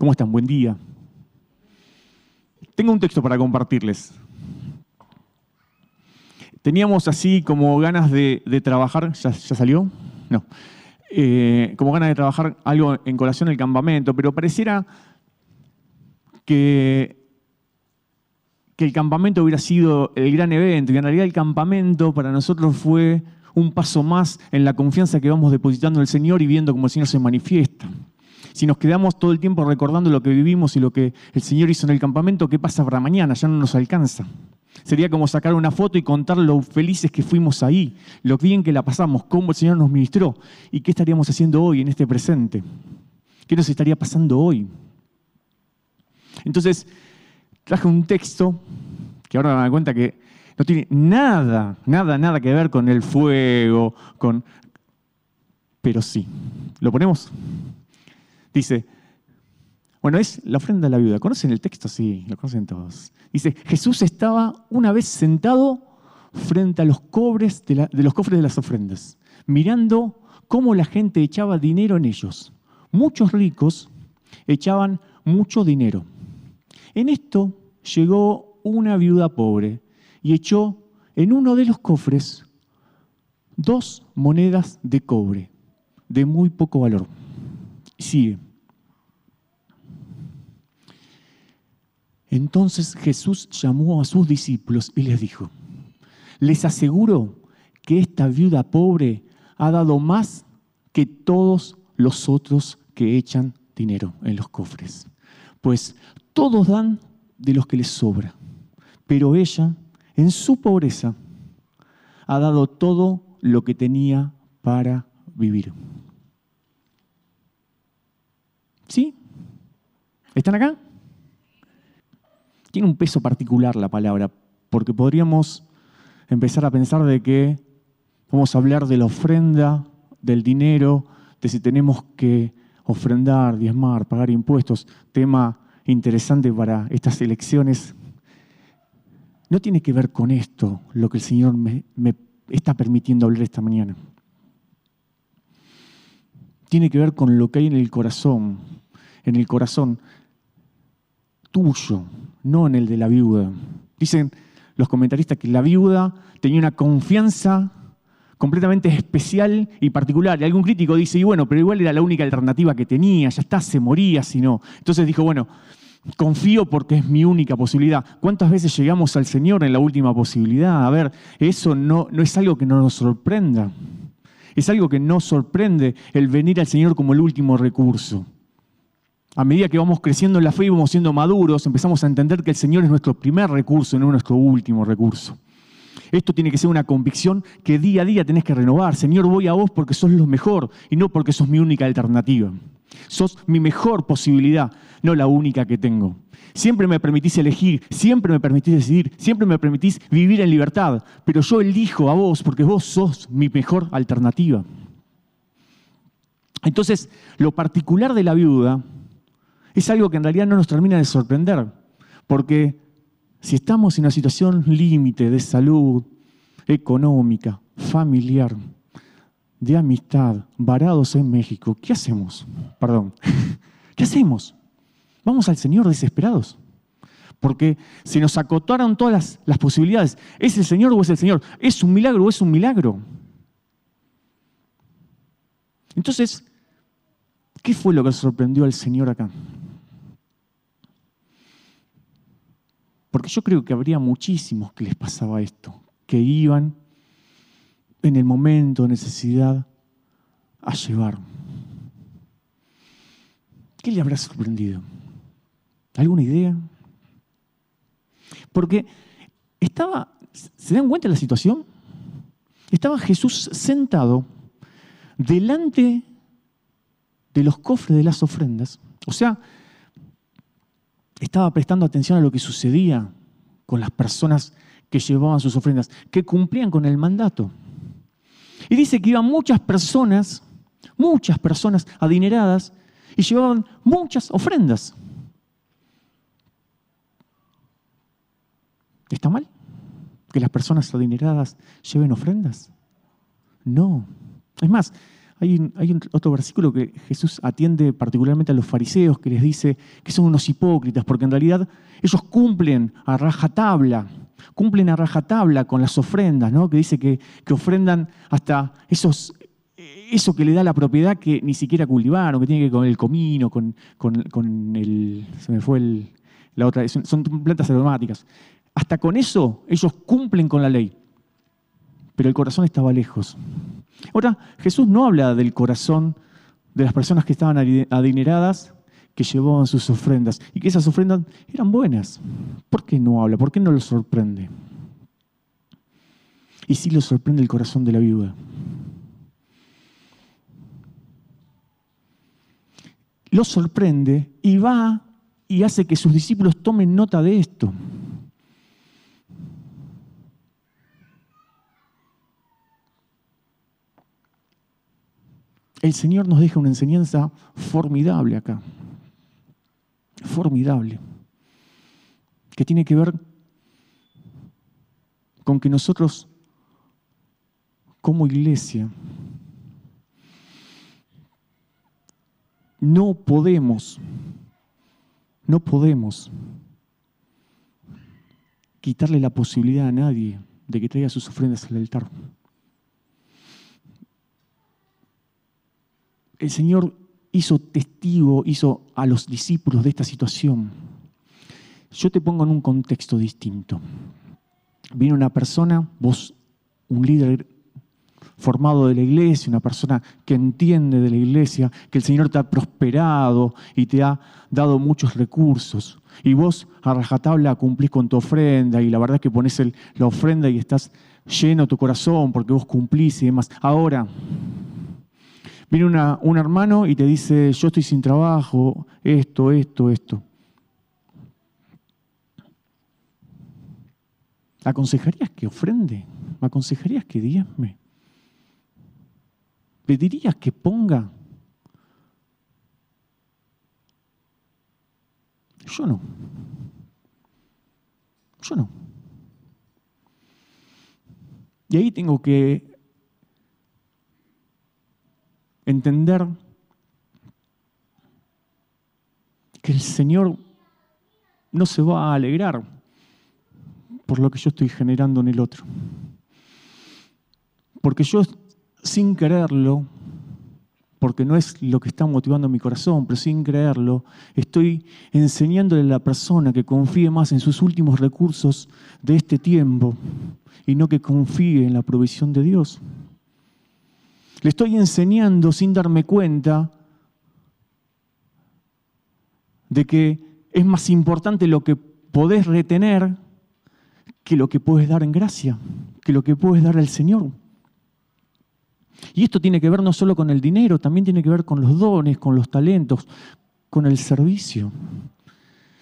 ¿Cómo están? Buen día. Tengo un texto para compartirles. Teníamos así como ganas de, trabajar, ¿ya, salió? No. Eh, como ganas de trabajar algo en colación el campamento, pero pareciera que, que el campamento hubiera sido el gran evento, y en realidad el campamento para nosotros fue un paso más en la confianza que vamos depositando en el Señor y viendo cómo el Señor se manifiesta. Si nos quedamos todo el tiempo recordando lo que vivimos y lo que el Señor hizo en el campamento, ¿qué pasa para mañana? Ya no nos alcanza. Sería como sacar una foto y contar lo felices que fuimos ahí, lo bien que la pasamos, cómo el Señor nos ministró y qué estaríamos haciendo hoy en este presente. ¿Qué nos estaría pasando hoy? Entonces, traje un texto que ahora me doy cuenta que no tiene nada, nada, nada que ver con el fuego, con... Pero sí. ¿Lo ponemos? Dice, bueno, es la ofrenda de la viuda. ¿Conocen el texto? Sí, lo conocen todos. Dice, Jesús estaba una vez sentado frente a los, cobres de, los cofres de las ofrendas, mirando cómo la gente echaba dinero en ellos. Muchos ricos echaban mucho dinero. En esto llegó una viuda pobre y echó en uno de los cofres dos monedas de cobre de muy poco valor. Sigue. Entonces Jesús llamó a sus discípulos y les dijo, les aseguro que esta viuda pobre ha dado más que todos los otros que echan dinero en los cofres. Pues todos dan de los que les sobra, pero ella, en su pobreza, ha dado todo lo que tenía para vivir. ¿Sí? ¿Están acá? Tiene un peso particular la palabra, porque podríamos empezar a pensar de que vamos a hablar de la ofrenda, del dinero, de si tenemos que ofrendar, diezmar, pagar impuestos, tema interesante para estas elecciones. No tiene que ver con esto lo que el Señor me, me está permitiendo hablar esta mañana. Tiene que ver con lo que hay en el corazón, en el corazón tuyo, no en el de la viuda. Dicen los comentaristas que la viuda tenía una confianza completamente especial y particular. Y algún crítico dice, y bueno, pero igual era la única alternativa que tenía, ya está, se moría si no. Entonces dijo, bueno, confío porque es mi única posibilidad. ¿Cuántas veces llegamos al Señor en la última posibilidad? A ver, eso no, no es algo que no nos sorprenda. Es algo que no sorprende el venir al Señor como el último recurso. A medida que vamos creciendo en la fe y vamos siendo maduros, empezamos a entender que el Señor es nuestro primer recurso, no nuestro último recurso. Esto tiene que ser una convicción que día a día tenés que renovar. Señor, voy a vos porque sos lo mejor y no porque sos mi única alternativa. Sos mi mejor posibilidad, no la única que tengo. Siempre me permitís elegir, siempre me permitís decidir, siempre me permitís vivir en libertad, pero yo elijo a vos porque vos sos mi mejor alternativa. Entonces, lo particular de la viuda es algo que en realidad no nos termina de sorprender, porque si estamos en una situación límite de salud, económica, familiar, de amistad, varados en México, ¿qué hacemos? Perdón, ¿qué hacemos? Vamos al Señor desesperados. Porque se nos acotaron todas las, posibilidades. ¿Es el Señor o es el Señor? ¿Es un milagro o es un milagro? Entonces, ¿qué fue lo que sorprendió al Señor acá? Yo creo que habría muchísimos que les pasaba esto, que iban en el momento de necesidad a llevar. ¿Qué le habrá sorprendido? ¿Alguna idea? Porque estaba, ¿se dan cuenta de la situación? Estaba Jesús sentado delante de los cofres de las ofrendas. O sea, estaba prestando atención a lo que sucedía con las personas que llevaban sus ofrendas, que cumplían con el mandato. Y dice que iban muchas personas, muchas personas adineradas, y llevaban muchas ofrendas. ¿Está mal que las personas adineradas lleven ofrendas? No. Es más, hay, un, otro versículo que Jesús atiende particularmente a los fariseos, que les dice que son unos hipócritas, porque en realidad ellos cumplen a rajatabla, cumplen a rajatabla con las ofrendas, ¿no? que dice que, ofrendan hasta esos, eso que le da la propiedad que ni siquiera cultivaron, que tiene que ver con el comino, con, con, el. Se me fue la otra. Son plantas aromáticas. Hasta con eso ellos cumplen con la ley. Pero el corazón estaba lejos. Ahora, Jesús no habla del corazón de las personas que estaban adineradas, que llevaban sus ofrendas y que esas ofrendas eran buenas. ¿Por qué no habla? ¿Por qué no lo sorprende? Y sí lo sorprende el corazón de la viuda. Lo sorprende y va y hace que sus discípulos tomen nota de esto. El Señor nos deja una enseñanza formidable acá. Formidable. Que tiene que ver con que nosotros, como iglesia, no podemos, no podemos quitarle la posibilidad a nadie de que traiga sus ofrendas al altar. El Señor hizo testigo, hizo a los discípulos de esta situación. Yo te pongo en un contexto distinto. Viene una persona, vos, un líder formado de la iglesia, una persona que entiende de la iglesia, que el Señor te ha prosperado y te ha dado muchos recursos. Y vos a rajatabla cumplís con tu ofrenda y la verdad es que pones la ofrenda y estás lleno tu corazón porque vos cumplís y demás. Ahora, Viene un hermano y te dice, yo estoy sin trabajo, esto, esto, esto. ¿Aconsejarías que ofrende? ¿Aconsejarías que diezme? ¿Pedirías que ponga? Yo no. Yo no. Y ahí tengo que entender que el Señor no se va a alegrar por lo que yo estoy generando en el otro. Porque yo, sin quererlo, porque no es lo que está motivando mi corazón, pero sin creerlo, estoy enseñándole a la persona que confíe más en sus últimos recursos de este tiempo y no que confíe en la provisión de Dios. Le estoy enseñando sin darme cuenta de que es más importante lo que podés retener que lo que puedes dar en gracia, que lo que puedes dar al Señor. Y esto tiene que ver no solo con el dinero, también tiene que ver con los dones, con los talentos, con el servicio.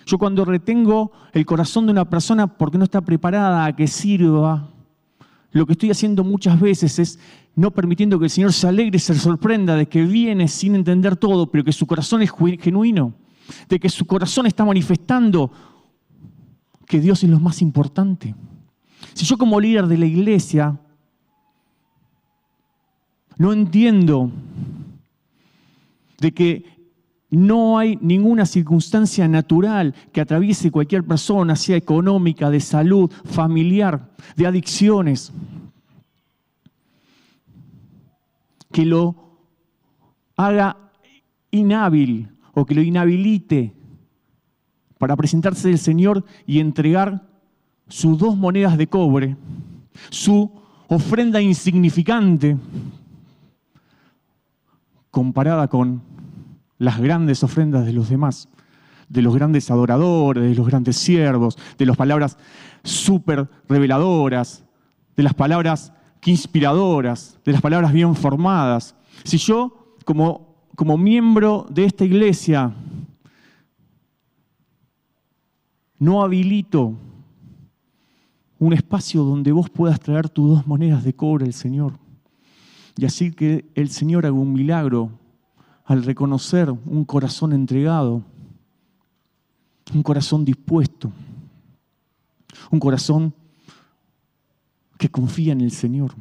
Yo cuando retengo el corazón de una persona porque no está preparada a que sirva, lo que estoy haciendo muchas veces es no permitiendo que el Señor se alegre y se sorprenda de que viene sin entender todo, pero que su corazón es genuino, de que su corazón está manifestando que Dios es lo más importante. Si yo como líder de la iglesia no entiendo de que no hay ninguna circunstancia natural que atraviese cualquier persona, sea económica, de salud, familiar, de adicciones, que lo haga inhábil o que lo inhabilite para presentarse al Señor y entregar sus dos monedas de cobre, su ofrenda insignificante comparada con las grandes ofrendas de los demás, de los grandes adoradores, de los grandes siervos, de las palabras súper reveladoras, de las palabras inspiradoras, de las palabras bien formadas. Si yo, como, como miembro de esta iglesia, no habilito un espacio donde vos puedas traer tus dos monedas de cobre al Señor, y así que el Señor haga un milagro al reconocer un corazón entregado, un corazón dispuesto, un corazón que confía en el Señor.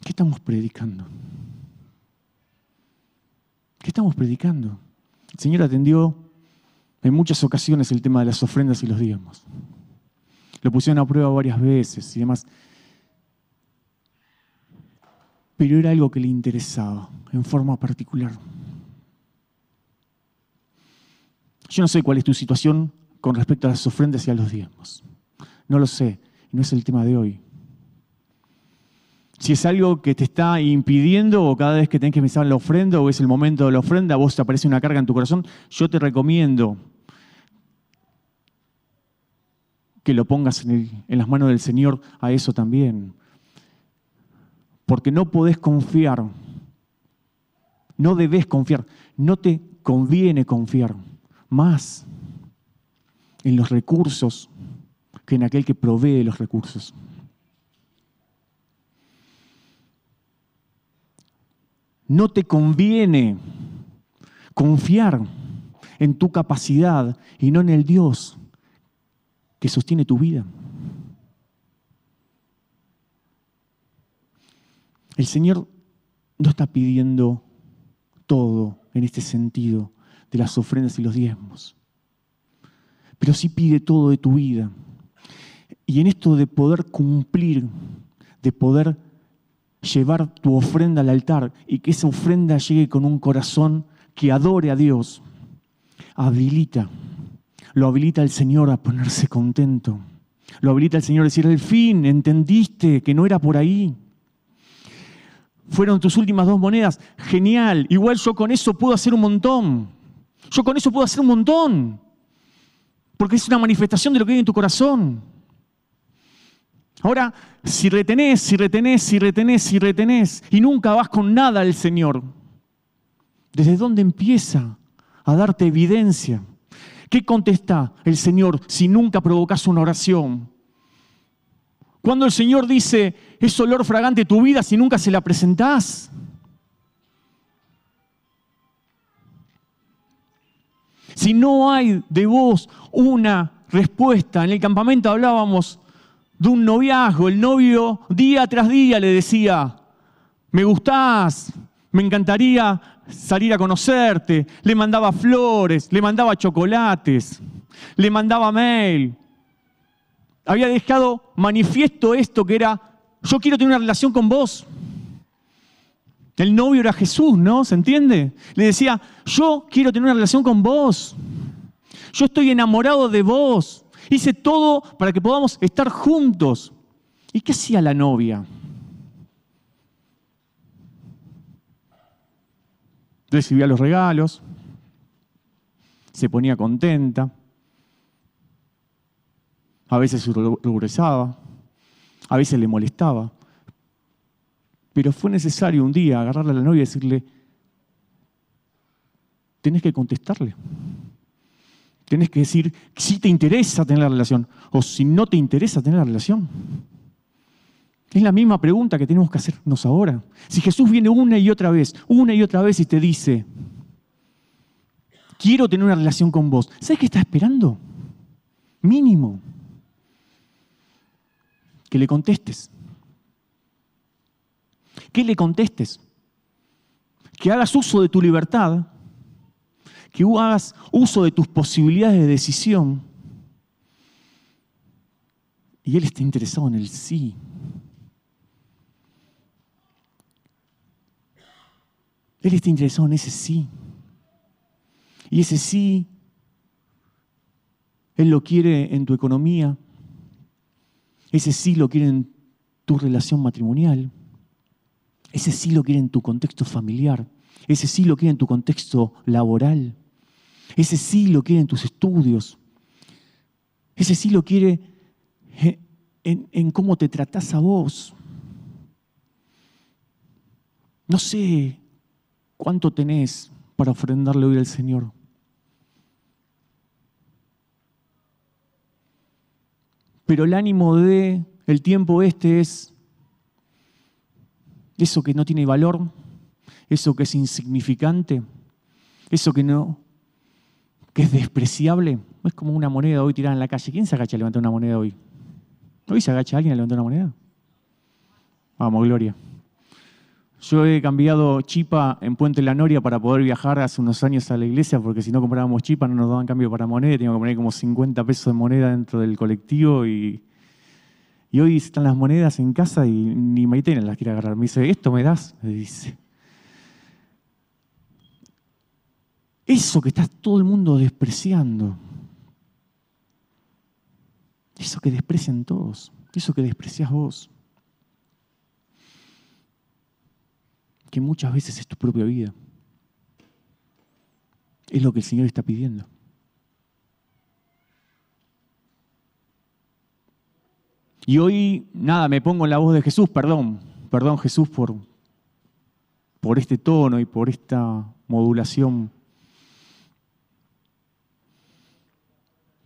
¿Qué estamos predicando? ¿Qué estamos predicando? El Señor atendió en muchas ocasiones el tema de las ofrendas y los diezmos. Lo pusieron a prueba varias veces y demás. Pero era algo que le interesaba en forma particular. Yo no sé cuál es tu situación con respecto a las ofrendas y a los diezmos. No lo sé, no es el tema de hoy. Si es algo que te está impidiendo o cada vez que tenés que pensar en la ofrenda o es el momento de la ofrenda, vos te aparece una carga en tu corazón, yo te recomiendo que lo pongas en las manos del Señor a eso también. Porque no podés confiar, no debes confiar, no te conviene confiar más en los recursos que en aquel que provee los recursos. No te conviene confiar en tu capacidad y no en el Dios que sostiene tu vida. El Señor no está pidiendo todo en este sentido de las ofrendas y los diezmos, pero sí pide todo de tu vida. Y en esto de poder cumplir, de poder llevar tu ofrenda al altar y que esa ofrenda llegue con un corazón que adore a Dios, habilita, lo habilita el Señor a ponerse contento. Lo habilita el Señor a decir, al fin, entendiste que no era por ahí. Fueron tus últimas dos monedas. Genial. Igual yo con eso puedo hacer un montón. Yo con eso puedo hacer un montón. Porque es una manifestación de lo que hay en tu corazón. Ahora, si retenés, si retenés, si retenés, si retenés, y nunca vas con nada al Señor, ¿desde dónde empieza a darte evidencia? ¿Qué contesta el Señor si nunca provocas una oración? Cuando el Señor dice, es olor fragante tu vida si nunca se la presentás. Si no hay de vos una respuesta, en el campamento hablábamos de un noviazgo. El novio día tras día le decía, me gustás, me encantaría salir a conocerte. Le mandaba flores, le mandaba chocolates, le mandaba mail. Había dejado manifiesto esto que era, yo quiero tener una relación con vos. El novio era Jesús, ¿no? ¿Se entiende? Le decía, yo quiero tener una relación con vos. Yo estoy enamorado de vos. Hice todo para que podamos estar juntos. ¿Y qué hacía la novia? Recibía los regalos, se ponía contenta, a veces ruborizaba, a veces le molestaba. Pero fue necesario un día agarrarle a la novia y decirle, tenés que contestarle. Tienes que decir si te interesa tener la relación o si no te interesa tener la relación. Es la misma pregunta que tenemos que hacernos ahora. Si Jesús viene una y otra vez, una y otra vez y te dice, quiero tener una relación con vos, ¿sabes qué está esperando? Mínimo. Que le contestes. Que le contestes. Que hagas uso de tu libertad que hagas uso de tus posibilidades de decisión. Y Él está interesado en el sí. Él está interesado en ese sí. Y ese sí, Él lo quiere en tu economía. Ese sí lo quiere en tu relación matrimonial. Ese sí lo quiere en tu contexto familiar. Ese sí lo quiere en tu contexto laboral. Ese sí lo quiere en tus estudios. Ese sí lo quiere en, cómo te tratás a vos. No sé cuánto tenés para ofrendarle hoy al Señor. Pero el ánimo de el tiempo este es eso que no tiene valor, eso que es insignificante, eso que no que es despreciable, es como una moneda hoy tirada en la calle. ¿Quién se agacha a levantar una moneda hoy? ¿Hoy se agacha alguien a levantar una moneda? Vamos, Gloria. Yo he cambiado chipa en Puente La Noria para poder viajar hace unos años a la iglesia, porque si no comprábamos chipa no nos daban cambio para moneda, teníamos que poner como 50 pesos de moneda dentro del colectivo y, hoy están las monedas en casa y ni Maitena las quiere agarrar. Me dice, ¿esto me das? Me dice. Eso que está todo el mundo despreciando. Eso que desprecian todos. Eso que desprecias vos. Que muchas veces es tu propia vida. Es lo que el Señor está pidiendo. Y hoy, nada, me pongo en la voz de Jesús, perdón, perdón Jesús por, por este tono y por esta modulación.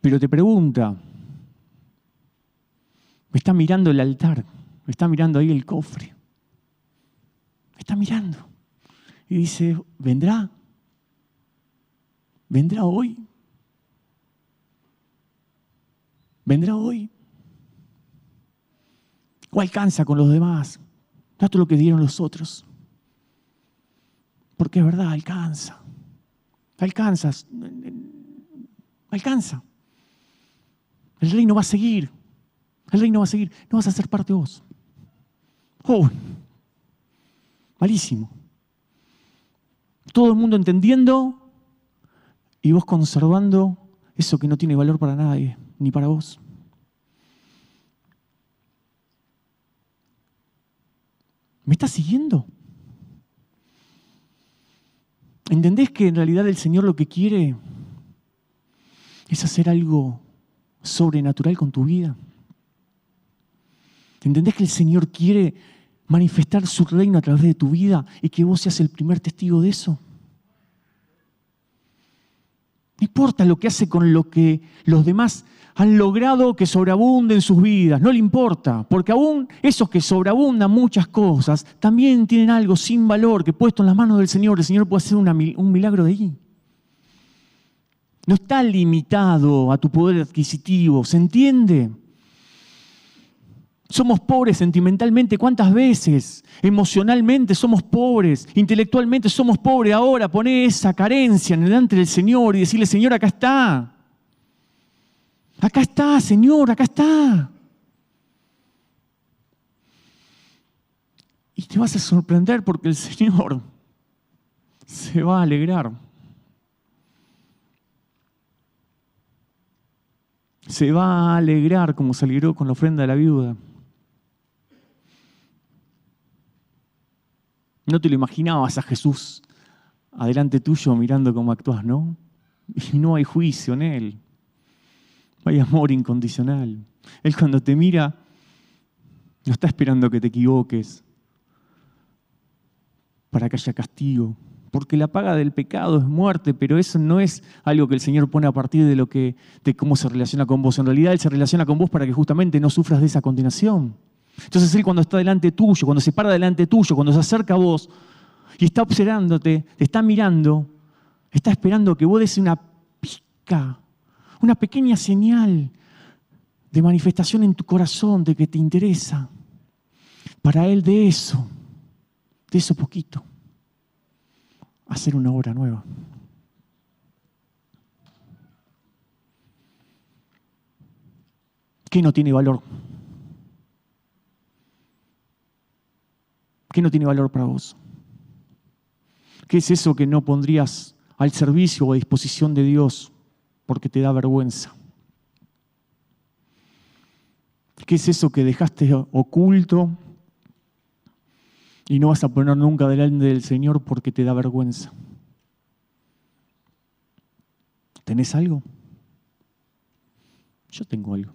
Pero te pregunta, me está mirando el altar, me está mirando ahí el cofre, está mirando. Y dice, ¿vendrá? ¿Vendrá hoy? ¿Vendrá hoy? ¿O alcanza con los demás? Dato lo que dieron los otros. Porque es verdad, alcanza. Alcanzas. Alcanza. El reino va a seguir. El reino va a seguir. No vas a ser parte vos. Oh, malísimo. Todo el mundo entendiendo y vos conservando eso que no tiene valor para nadie, ni para vos. ¿Me estás siguiendo? ¿Entendés que en realidad el Señor lo que quiere es hacer algo sobrenatural con tu vida? ¿Entendés que el Señor quiere manifestar su reino a través de tu vida y que vos seas el primer testigo de eso? No importa lo que hace con lo que los demás han logrado que sobreabunden sus vidas, no le importa, porque aún esos que sobreabundan muchas cosas también tienen algo sin valor que puesto en las manos del Señor, el Señor puede hacer un milagro de ahí. No está limitado a tu poder adquisitivo, ¿se entiende? Somos pobres sentimentalmente, ¿cuántas veces? Emocionalmente somos pobres, intelectualmente somos pobres. Ahora poné esa carencia en delante del Señor y decirle, Señor, acá está. Acá está, Señor, acá está. Y te vas a sorprender porque el Señor se va a alegrar. Se va a alegrar como se alegró con la ofrenda de la viuda. No te lo imaginabas a Jesús adelante tuyo mirando cómo actúas, ¿no? Y no hay juicio en Él. Hay amor incondicional. Él cuando te mira, no está esperando que te equivoques para que haya castigo. Porque la paga del pecado es muerte, pero eso no es algo que el Señor pone a partir de lo que, de cómo se relaciona con vos. En realidad Él se relaciona con vos para que justamente no sufras de esa condenación. Entonces Él cuando está delante tuyo, cuando se para delante tuyo, cuando se acerca a vos y está observándote, te está mirando, está esperando que vos des una pica, una pequeña señal de manifestación en tu corazón de que te interesa. Para Él de eso, de eso poquito, hacer una obra nueva. ¿Qué no tiene valor? ¿Qué no tiene valor para vos? ¿Qué es eso que no pondrías al servicio o a disposición de Dios porque te da vergüenza? ¿Qué es eso que dejaste oculto y no vas a poner nunca delante del Señor porque te da vergüenza? ¿Tenés algo? Yo tengo algo.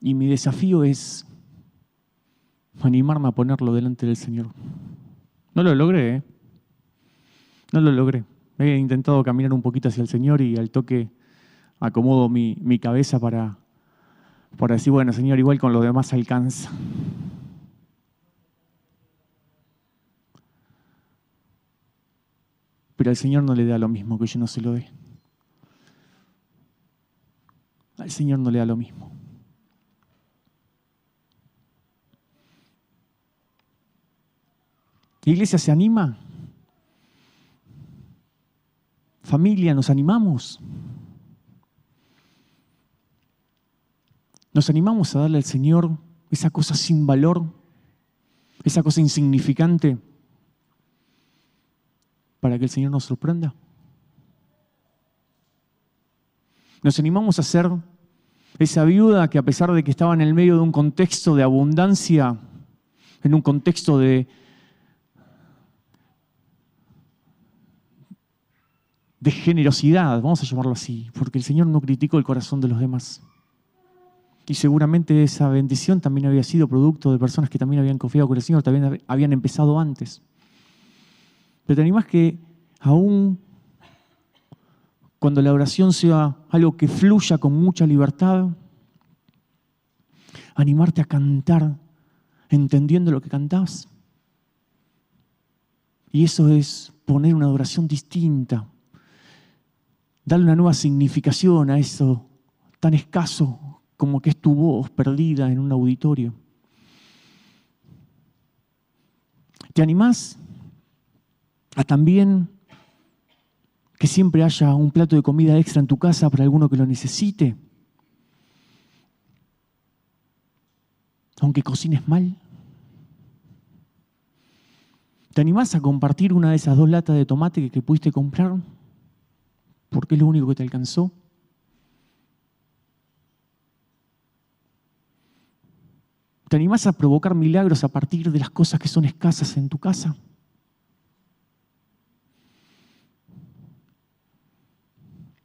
Y mi desafío es animarme a ponerlo delante del Señor. No lo logré, ¿eh? No lo logré. He intentado caminar un poquito hacia el Señor y al toque acomodo mi, cabeza para, para decir, bueno, Señor, igual con lo demás alcanza. Pero al Señor no le da lo mismo que yo no se lo dé. Al Señor no le da lo mismo. Iglesia se anima? Familia, ¿nos animamos? ¿Nos animamos a darle al Señor esa cosa sin valor, esa cosa insignificante, para que el Señor nos sorprenda? ¿Nos animamos a ser esa viuda que a pesar de que estaba en el medio de un contexto de abundancia, en un contexto de de generosidad, vamos a llamarlo así, porque el Señor no criticó el corazón de los demás. Y seguramente esa bendición también había sido producto de personas que también habían confiado con el Señor, también habían empezado antes. Pero te animas que aún cuando la oración sea algo que fluya con mucha libertad, animarte a cantar entendiendo lo que cantás. Y eso es poner una adoración distinta, darle una nueva significación a eso tan escaso como que es tu voz perdida en un auditorio. ¿Te animás a también que siempre haya un plato de comida extra en tu casa para alguno que lo necesite? Aunque cocines mal. ¿Te animás a compartir una de esas dos latas de tomate que, que pudiste comprar? Porque es lo único que te alcanzó. ¿Te animás a provocar milagros a partir de las cosas que son escasas en tu casa?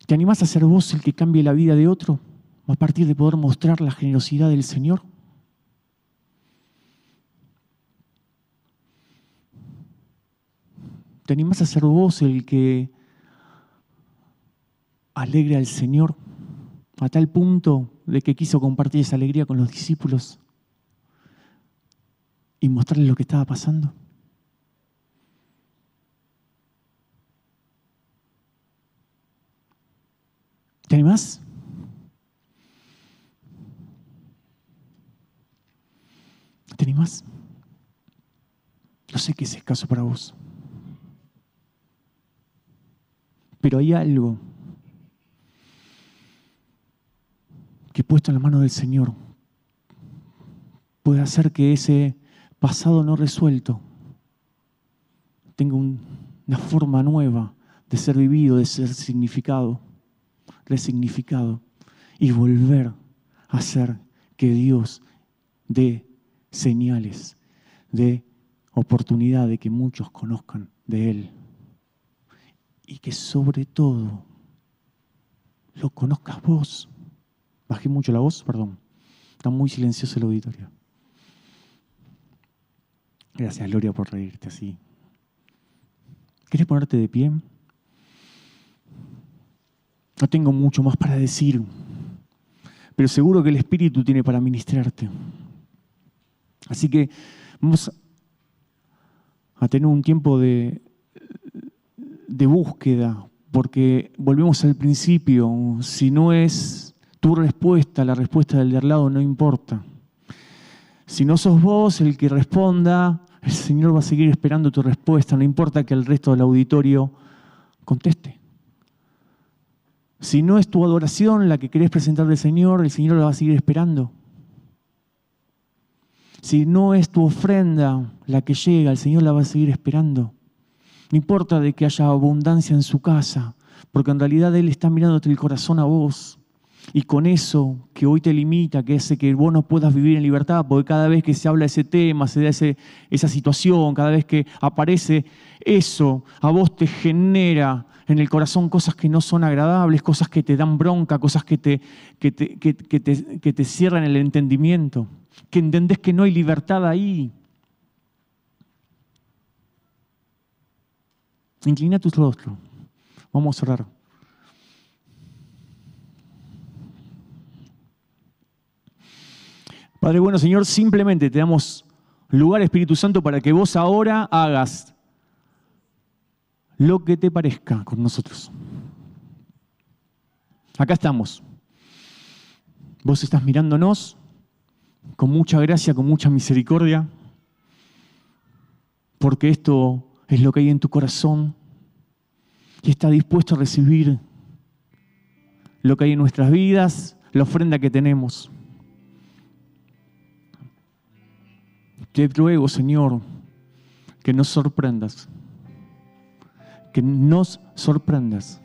¿Te animás a ser vos el que cambie la vida de otro a partir de poder mostrar la generosidad del Señor? ¿Te animás a ser vos el que alegre al Señor a tal punto de que quiso compartir esa alegría con los discípulos y mostrarles lo que estaba pasando. ¿Te animás? ¿Te animás? No sé qué es escaso para vos. Pero hay algo puesto en la mano del Señor puede hacer que ese pasado no resuelto tenga una forma nueva de ser vivido, de ser significado, resignificado y volver a hacer que Dios dé señales, de oportunidad de que muchos conozcan de Él y que sobre todo lo conozcas vos. Bajé mucho la voz, perdón. Está muy silencioso el auditorio. Gracias, Gloria, por reírte así. ¿Quieres ponerte de pie? No tengo mucho más para decir, pero seguro que el Espíritu tiene para ministrarte. Así que vamos a tener un tiempo de, de búsqueda, porque volvemos al principio, si no es tu respuesta, la respuesta del de al lado no importa. Si no sos vos el que responda, el Señor va a seguir esperando tu respuesta, no importa que el resto del auditorio conteste. Si no es tu adoración la que querés presentar al Señor, el Señor la va a seguir esperando. Si no es tu ofrenda la que llega, el Señor la va a seguir esperando. No importa de que haya abundancia en su casa, porque en realidad Él está mirándote el corazón a vos. Y con eso que hoy te limita, que hace que vos no puedas vivir en libertad, porque cada vez que se habla de ese tema, se da esa situación, cada vez que aparece eso, a vos te genera en el corazón cosas que no son agradables, cosas que te dan bronca, cosas que te, que te, que, te, que te cierran el entendimiento, que entendés que no hay libertad ahí. Inclina tus rostros. Vamos a orar. Padre bueno, Señor, simplemente te damos lugar, Espíritu Santo, para que vos ahora hagas lo que te parezca con nosotros. Acá estamos. Vos estás mirándonos con mucha gracia, con mucha misericordia, porque esto es lo que hay en tu corazón y está dispuesto a recibir lo que hay en nuestras vidas, la ofrenda que tenemos. Te ruego, Señor, que nos sorprendas, que nos sorprendas